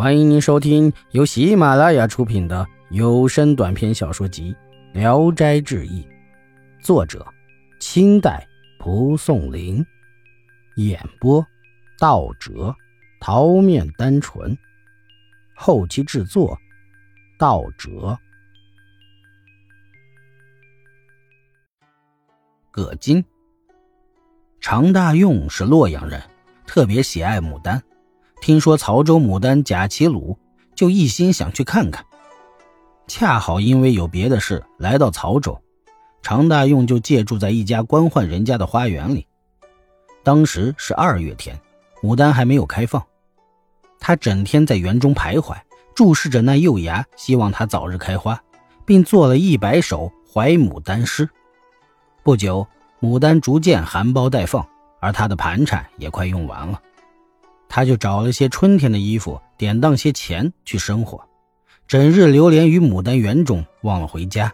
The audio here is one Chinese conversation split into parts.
欢迎您收听由喜马拉雅出品的有声短篇小说集《聊斋志异》，作者：清代蒲松龄，演播：道哲、桃面单纯，后期制作：道哲。葛金，常大用是洛阳人，特别喜爱牡丹。听说曹州牡丹贾其鲁，就一心想去看看。恰好因为有别的事来到曹州，常大用就借住在一家官宦人家的花园里。当时是二月天，牡丹还没有开放。他整天在园中徘徊，注视着那幼芽，希望它早日开花，并做了一百首怀牡丹诗。不久，牡丹逐渐含苞待放，而他的盘缠也快用完了。他就找了些春天的衣服，典当些钱去生活，整日流连于牡丹园中，忘了回家。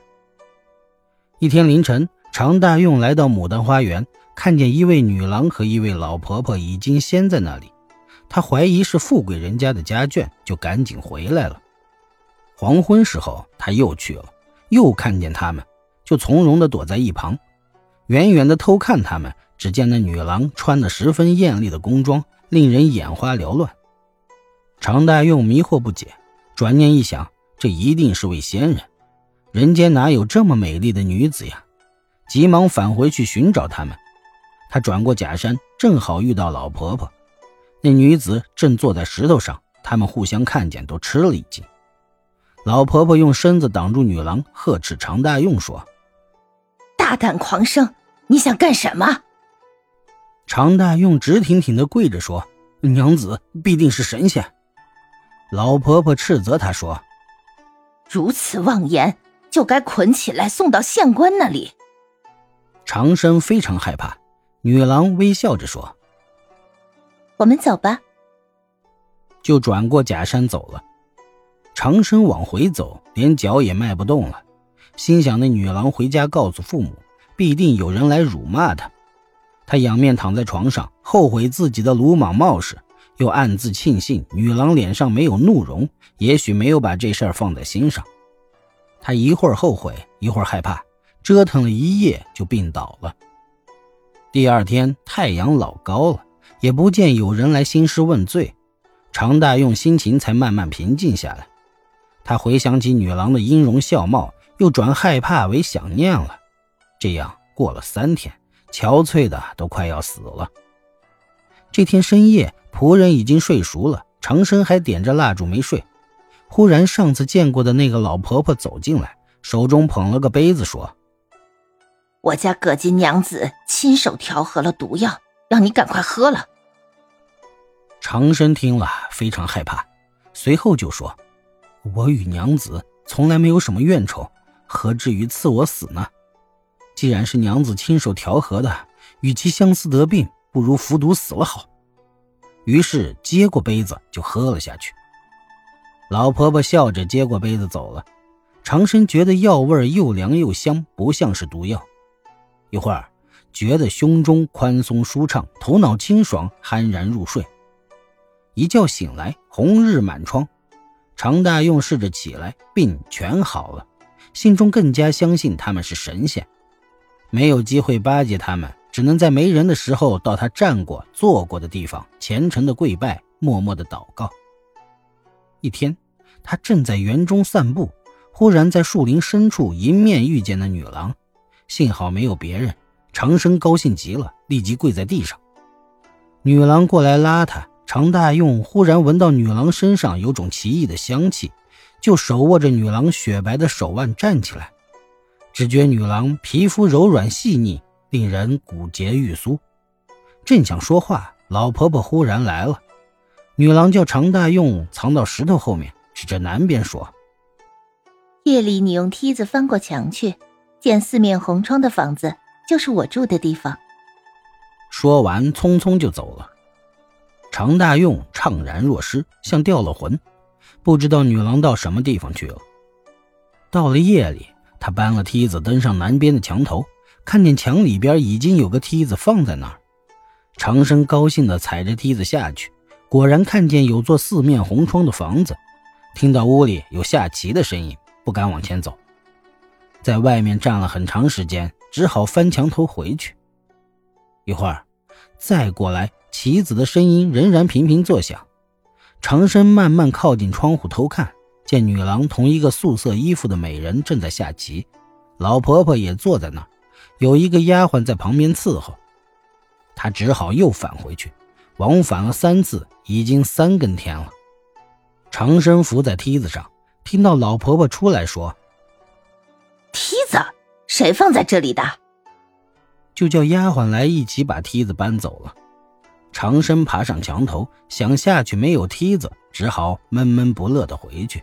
一天凌晨，常大用来到牡丹花园，看见一位女郎和一位老婆婆已经先在那里，他怀疑是富贵人家的家眷，就赶紧回来了。黄昏时候，他又去了，又看见他们，就从容地躲在一旁，远远地偷看他们。只见那女郎穿的十分艳丽的宫装。令人眼花缭乱，常大用迷惑不解，转念一想，这一定是位仙人，人间哪有这么美丽的女子呀？急忙返回去寻找他们。他转过假山，正好遇到老婆婆，那女子正坐在石头上，他们互相看见，都吃了一惊。老婆婆用身子挡住女郎，呵斥常大用说：“大胆狂生，你想干什么？”常大用直挺挺的跪着说：“娘子必定是神仙。”老婆婆斥责他说：“如此妄言，就该捆起来送到县官那里。”长生非常害怕，女郎微笑着说：“我们走吧。”就转过假山走了。长生往回走，连脚也迈不动了，心想：那女郎回家告诉父母，必定有人来辱骂她。他仰面躺在床上，后悔自己的鲁莽冒失，又暗自庆幸女郎脸上没有怒容，也许没有把这事儿放在心上。他一会儿后悔，一会儿害怕，折腾了一夜就病倒了。第二天太阳老高了，也不见有人来兴师问罪，常大用心情才慢慢平静下来。他回想起女郎的音容笑貌，又转害怕为想念了。这样过了三天。憔悴的都快要死了。这天深夜，仆人已经睡熟了，长生还点着蜡烛没睡。忽然，上次见过的那个老婆婆走进来，手中捧了个杯子，说：“我家葛金娘子亲手调和了毒药，让你赶快喝了。”长生听了非常害怕，随后就说：“我与娘子从来没有什么怨仇，何至于赐我死呢？”既然是娘子亲手调和的，与其相思得病，不如服毒死了好。于是接过杯子就喝了下去。老婆婆笑着接过杯子走了。长生觉得药味又凉又香，不像是毒药。一会儿觉得胸中宽松舒畅，头脑清爽，酣然入睡。一觉醒来，红日满窗。常大用试着起来，病全好了，心中更加相信他们是神仙。没有机会巴结他们，只能在没人的时候到他站过、坐过的地方，虔诚的跪拜，默默的祷告。一天，他正在园中散步，忽然在树林深处迎面遇见那女郎，幸好没有别人。长生高兴极了，立即跪在地上。女郎过来拉他，常大用忽然闻到女郎身上有种奇异的香气，就手握着女郎雪白的手腕站起来。只觉女郎皮肤柔软细腻，令人骨节欲酥。正想说话，老婆婆忽然来了。女郎叫常大用藏到石头后面，指着南边说：“夜里你用梯子翻过墙去，见四面红窗的房子，就是我住的地方。”说完，匆匆就走了。常大用怅然若失，像掉了魂，不知道女郎到什么地方去了。到了夜里。他搬了梯子，登上南边的墙头，看见墙里边已经有个梯子放在那儿。长生高兴地踩着梯子下去，果然看见有座四面红窗的房子，听到屋里有下棋的声音，不敢往前走，在外面站了很长时间，只好翻墙头回去。一会儿，再过来，棋子的声音仍然频频作响。长生慢慢靠近窗户偷看，见女郎同一个素色衣服的美人正在下棋，老婆婆也坐在那儿，有一个丫鬟在旁边伺候。他只好又返回去，往返了三次，已经三更天了。长生伏在梯子上，听到老婆婆出来说：“梯子谁放在这里的？”就叫丫鬟来一起把梯子搬走了。长生爬上墙头，想下去没有梯子，只好闷闷不乐的回去。